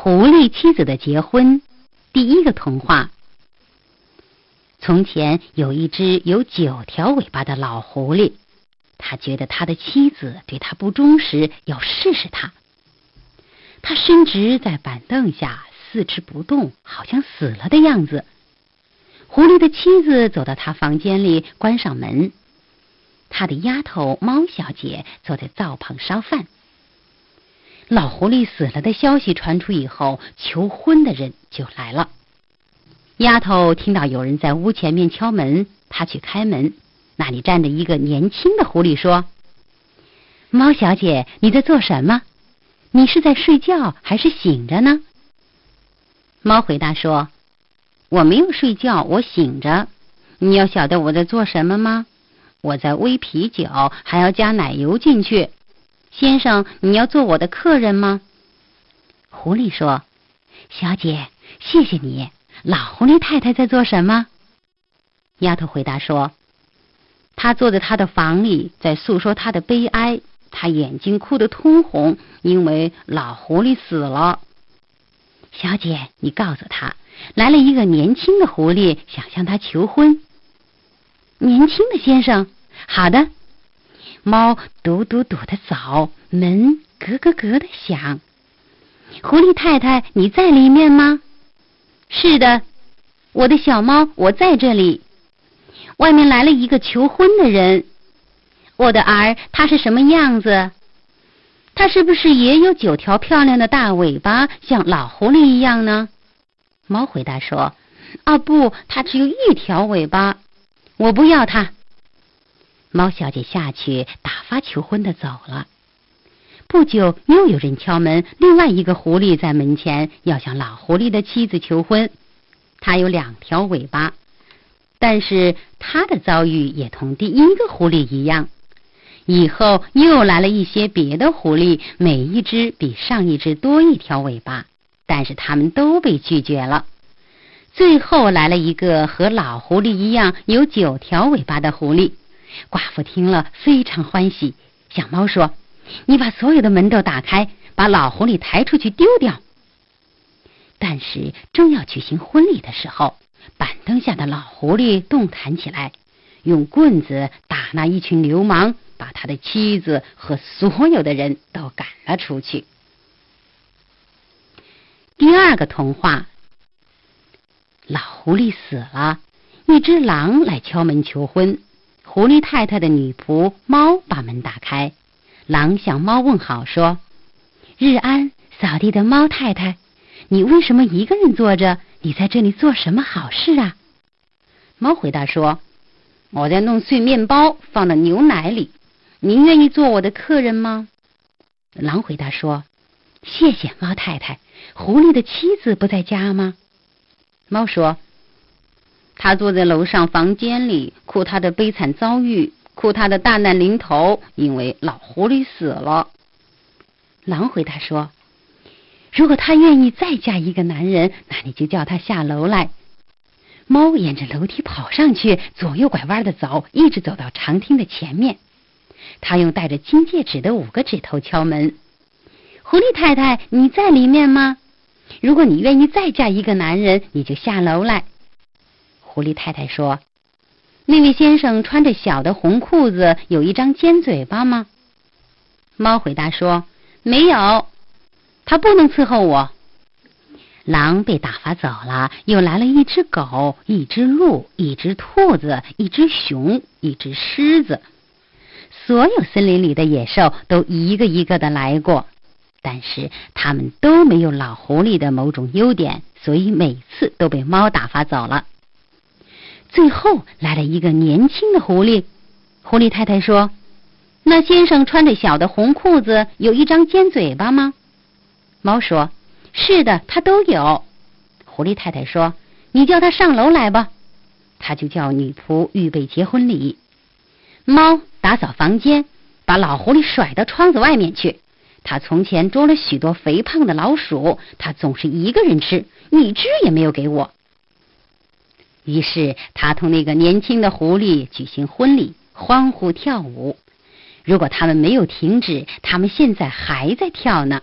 狐狸妻子的结婚，第一个童话。从前有一只有九条尾巴的老狐狸，他觉得他的妻子对他不忠实，要试试他。他伸直在板凳下，四肢不动，好像死了的样子。狐狸的妻子走到他房间里，关上门。他的丫头猫小姐坐在灶旁烧饭。老狐狸死了的消息传出以后，求婚的人就来了。丫头听到有人在屋前面敲门，她去开门，那里站着一个年轻的狐狸，说：“猫小姐，你在做什么？你是在睡觉还是醒着呢？”猫回答说：“我没有睡觉，我醒着。你要晓得我在做什么吗？我在煨啤酒，还要加奶油进去。”先生，你要做我的客人吗？狐狸说：“小姐，谢谢你。”老狐狸太太在做什么？丫头回答说：“她坐在她的房里，在诉说她的悲哀。她眼睛哭得通红，因为老狐狸死了。”小姐，你告诉她，来了一个年轻的狐狸，想向她求婚。年轻的先生，好的。猫躲躲躲的走，门咯咯咯的响。狐狸太太，你在里面吗？是的，我的小猫，我在这里。外面来了一个求婚的人。我的儿，他是什么样子？他是不是也有九条漂亮的大尾巴，像老狐狸一样呢？猫回答说：“啊，不，他只有一条尾巴。我不要他。”猫小姐下去打发求婚的走了。不久，又有人敲门。另外一个狐狸在门前，要向老狐狸的妻子求婚。它有两条尾巴，但是它的遭遇也同第一个狐狸一样。以后又来了一些别的狐狸，每一只比上一只多一条尾巴，但是他们都被拒绝了。最后来了一个和老狐狸一样有九条尾巴的狐狸。寡妇听了非常欢喜，小猫说：“你把所有的门都打开，把老狐狸抬出去丢掉。”但是正要举行婚礼的时候，板凳下的老狐狸动弹起来，用棍子打那一群流氓，把他的妻子和所有的人都赶了出去。第二个童话：老狐狸死了，一只狼来敲门求婚。狐狸太太的女仆猫把门打开，狼向猫问好说：“日安，扫地的猫太太，你为什么一个人坐着？你在这里做什么好事啊？”猫回答说：“我在弄碎面包，放到牛奶里。您愿意做我的客人吗？”狼回答说：“谢谢猫太太。狐狸的妻子不在家吗？”猫说。他坐在楼上房间里，哭他的悲惨遭遇，哭他的大难临头，因为老狐狸死了。狼回答说：“如果他愿意再嫁一个男人，那你就叫他下楼来。”猫沿着楼梯跑上去，左右拐弯的走，一直走到长厅的前面。他用带着金戒指的五个指头敲门：“狐狸太太，你在里面吗？如果你愿意再嫁一个男人，你就下楼来。”狐狸太太说：“那位先生穿着小的红裤子，有一张尖嘴巴吗？”猫回答说：“没有，他不能伺候我。”狼被打发走了，又来了一只狗、一只鹿、一只兔子、一只熊、一只狮子，所有森林里的野兽都一个一个的来过，但是他们都没有老狐狸的某种优点，所以每次都被猫打发走了。最后来了一个年轻的狐狸，狐狸太太说：“那先生穿着小的红裤子，有一张尖嘴巴吗？”猫说：“是的，他都有。”狐狸太太说：“你叫他上楼来吧。”他就叫女仆预备结婚礼。猫打扫房间，把老狐狸甩到窗子外面去。他从前捉了许多肥胖的老鼠，他总是一个人吃，一只也没有给我。于是他同那个年轻的狐狸举行婚礼，欢呼跳舞。如果他们没有停止，他们现在还在跳呢。